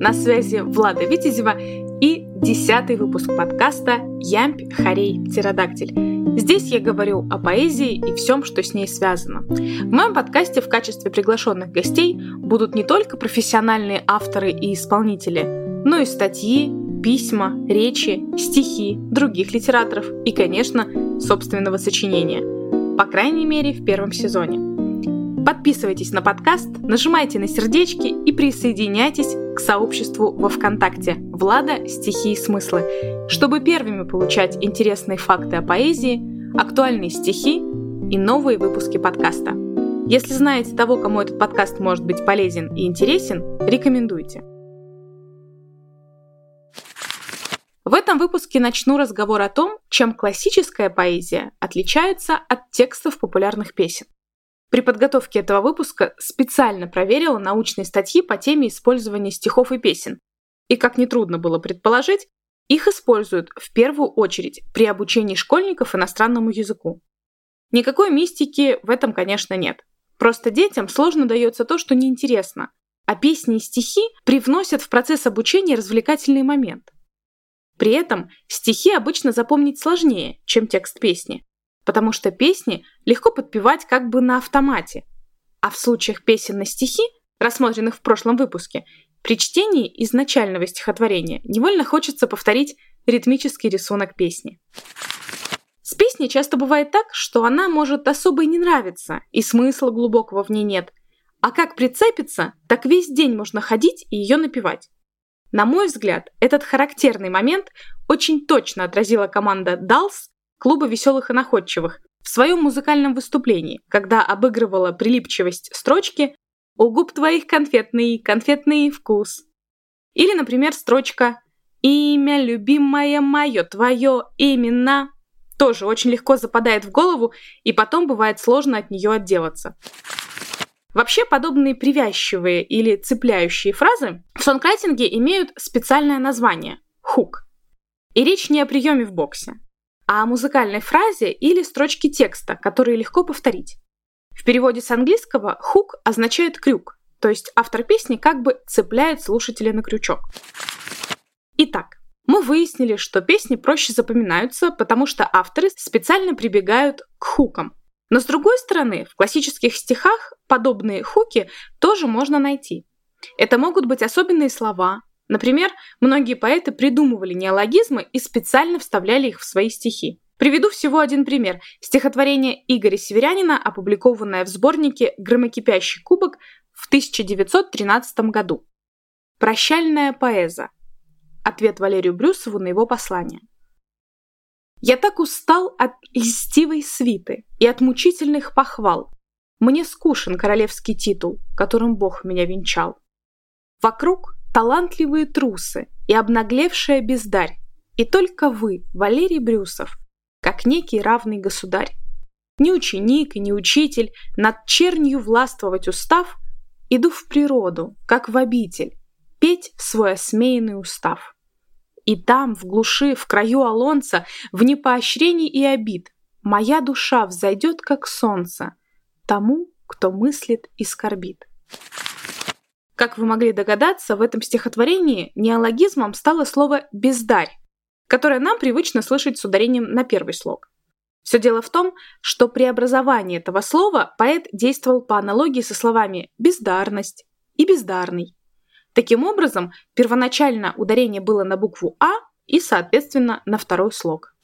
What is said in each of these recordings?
На связи Влада Витязева и десятый выпуск подкаста «Ямпь, хорей, птеродактиль». Здесь я говорю о поэзии и всем, что с ней связано. В моем подкасте в качестве приглашенных гостей будут не только профессиональные авторы и исполнители, но и статьи, письма, речи, стихи других литераторов и, конечно, собственного сочинения. По крайней мере, в первом сезоне. Подписывайтесь на подкаст, нажимайте на сердечки и присоединяйтесь к сообществу во ВКонтакте «Влада. Стихи и смыслы», чтобы первыми получать интересные факты о поэзии, актуальные стихи и новые выпуски подкаста. Если знаете того, кому этот подкаст может быть полезен и интересен, рекомендуйте. В этом выпуске начну разговор о том, чем классическая поэзия отличается от текстов популярных песен. При подготовке этого выпуска специально проверила научные статьи по теме использования стихов и песен. И, как нетрудно было предположить, их используют в первую очередь при обучении школьников иностранному языку. Никакой мистики в этом, конечно, нет. Просто детям сложно дается то, что неинтересно, а песни и стихи привносят в процесс обучения развлекательный момент. При этом стихи обычно запомнить сложнее, чем текст песни потому что песни легко подпевать как бы на автомате. А в случаях песен на стихи, рассмотренных в прошлом выпуске, при чтении изначального стихотворения невольно хочется повторить ритмический рисунок песни. С песней часто бывает так, что она может особо и не нравиться, и смысла глубокого в ней нет. А как прицепиться, так весь день можно ходить и ее напевать. На мой взгляд, этот характерный момент очень точно отразила команда Далс клуба веселых и находчивых в своем музыкальном выступлении, когда обыгрывала прилипчивость строчки «У губ твоих конфетный, конфетный вкус». Или, например, строчка «Имя любимое мое, твое именно» тоже очень легко западает в голову, и потом бывает сложно от нее отделаться. Вообще, подобные привязчивые или цепляющие фразы в сонкрайтинге имеют специальное название – хук. И речь не о приеме в боксе а о музыкальной фразе или строчке текста, которые легко повторить. В переводе с английского «хук» означает «крюк», то есть автор песни как бы цепляет слушателя на крючок. Итак, мы выяснили, что песни проще запоминаются, потому что авторы специально прибегают к хукам. Но с другой стороны, в классических стихах подобные хуки тоже можно найти. Это могут быть особенные слова, Например, многие поэты придумывали неологизмы и специально вставляли их в свои стихи. Приведу всего один пример. Стихотворение Игоря Северянина, опубликованное в сборнике «Громокипящий кубок» в 1913 году. «Прощальная поэза». Ответ Валерию Брюсову на его послание. «Я так устал от льстивой свиты и от мучительных похвал. Мне скушен королевский титул, которым Бог меня венчал. Вокруг талантливые трусы и обнаглевшая бездарь, и только вы, Валерий Брюсов, как некий равный государь. Ни ученик и ни учитель, над чернью властвовать устав, иду в природу, как в обитель, петь свой осмеянный устав. И там, в глуши, в краю Алонца, вне поощрений и обид, моя душа взойдет, как солнце, тому, кто мыслит и скорбит. Как вы могли догадаться, в этом стихотворении неологизмом стало слово «бездарь», которое нам привычно слышать с ударением на первый слог. Все дело в том, что при образовании этого слова поэт действовал по аналогии со словами «бездарность» и «бездарный». Таким образом, первоначально ударение было на букву «а» и, соответственно, на второй слог.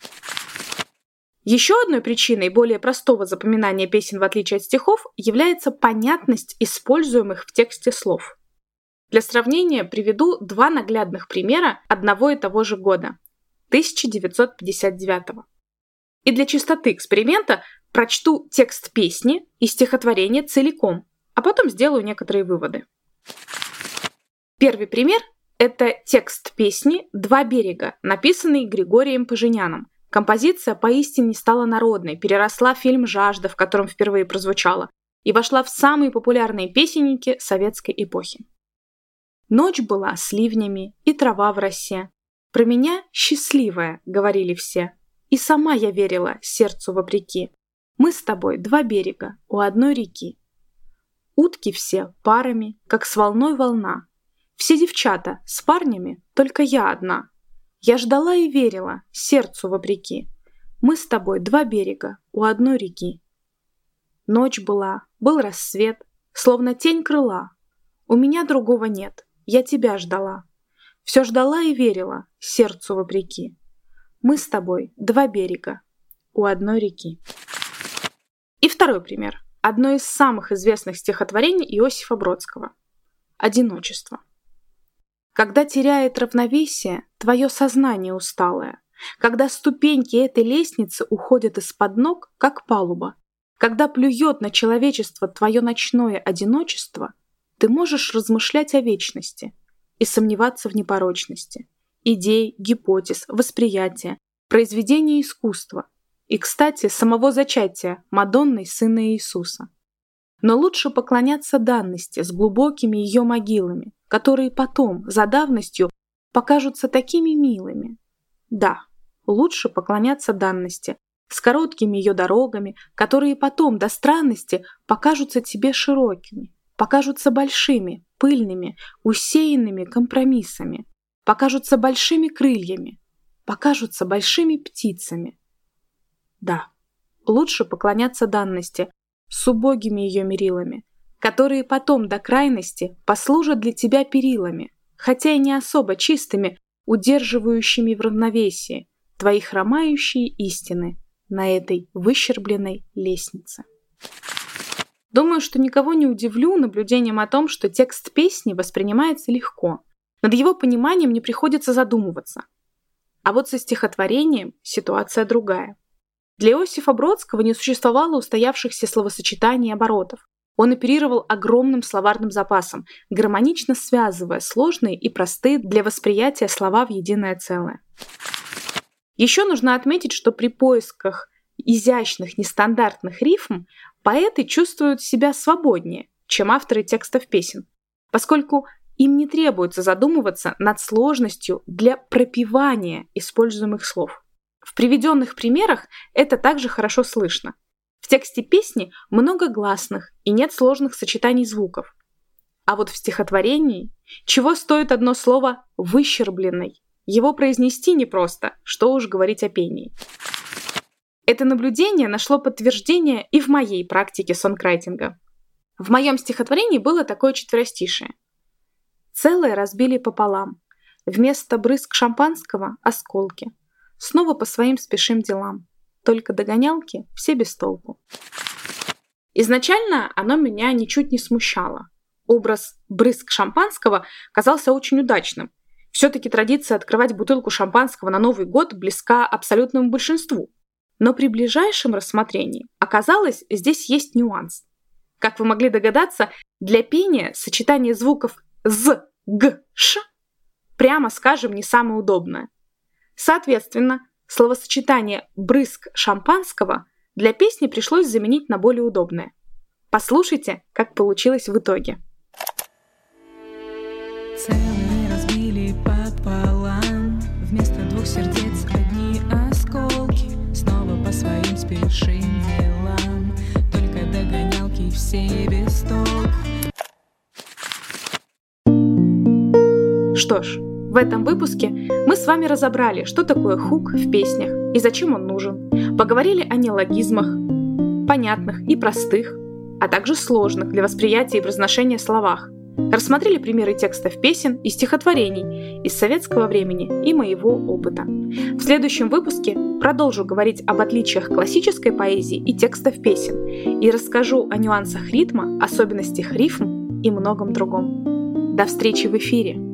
Еще одной причиной более простого запоминания песен в отличие от стихов является понятность используемых в тексте слов. Для сравнения приведу два наглядных примера одного и того же года – 1959. И для чистоты эксперимента прочту текст песни и стихотворения целиком, а потом сделаю некоторые выводы. Первый пример – это текст песни «Два берега», написанный Григорием Поженяном. Композиция поистине стала народной, переросла фильм «Жажда», в котором впервые прозвучала, и вошла в самые популярные песенники советской эпохи. Ночь была с ливнями и трава в росе. Про меня счастливая, говорили все. И сама я верила сердцу вопреки. Мы с тобой два берега у одной реки. Утки все парами, как с волной волна. Все девчата с парнями, только я одна. Я ждала и верила, сердцу вопреки. Мы с тобой два берега у одной реки. Ночь была, был рассвет, словно тень крыла. У меня другого нет, я тебя ждала. Все ждала и верила, сердцу вопреки. Мы с тобой два берега у одной реки. И второй пример. Одно из самых известных стихотворений Иосифа Бродского. Одиночество. Когда теряет равновесие твое сознание усталое, когда ступеньки этой лестницы уходят из-под ног, как палуба, когда плюет на человечество твое ночное одиночество, ты можешь размышлять о вечности и сомневаться в непорочности, идей, гипотез, восприятия, произведения искусства и, кстати, самого зачатия Мадонны Сына Иисуса. Но лучше поклоняться данности с глубокими ее могилами, которые потом, за давностью, покажутся такими милыми. Да, лучше поклоняться данности, с короткими ее дорогами, которые потом до странности покажутся тебе широкими, покажутся большими, пыльными, усеянными компромиссами, покажутся большими крыльями, покажутся большими птицами. Да, лучше поклоняться данности с убогими ее мерилами, которые потом до крайности послужат для тебя перилами, хотя и не особо чистыми, удерживающими в равновесии твои хромающие истины на этой выщербленной лестнице. Думаю, что никого не удивлю наблюдением о том, что текст песни воспринимается легко. Над его пониманием не приходится задумываться. А вот со стихотворением ситуация другая. Для Иосифа Бродского не существовало устоявшихся словосочетаний и оборотов. Он оперировал огромным словарным запасом, гармонично связывая сложные и простые для восприятия слова в единое целое. Еще нужно отметить, что при поисках изящных, нестандартных рифм поэты чувствуют себя свободнее, чем авторы текстов песен, поскольку им не требуется задумываться над сложностью для пропивания используемых слов. В приведенных примерах это также хорошо слышно. В тексте песни много гласных и нет сложных сочетаний звуков. А вот в стихотворении чего стоит одно слово «выщербленный»? Его произнести непросто, что уж говорить о пении. Это наблюдение нашло подтверждение и в моей практике сонкрайтинга. В моем стихотворении было такое четверостишее. Целое разбили пополам. Вместо брызг шампанского – осколки. Снова по своим спешим делам. Только догонялки все без толку. Изначально оно меня ничуть не смущало. Образ брызг шампанского казался очень удачным, все-таки традиция открывать бутылку шампанского на Новый год близка абсолютному большинству. Но при ближайшем рассмотрении оказалось, здесь есть нюанс. Как вы могли догадаться, для пения сочетание звуков «з», «г», «ш» прямо скажем не самое удобное. Соответственно, словосочетание «брызг шампанского» для песни пришлось заменить на более удобное. Послушайте, как получилось в итоге. Целый сердец Что ж, в этом выпуске мы с вами разобрали, что такое хук в песнях и зачем он нужен. Поговорили о неологизмах, понятных и простых, а также сложных для восприятия и произношения словах, Рассмотрели примеры текстов песен и стихотворений из советского времени и моего опыта. В следующем выпуске продолжу говорить об отличиях классической поэзии и текстов песен и расскажу о нюансах ритма, особенностях рифм и многом другом. До встречи в эфире!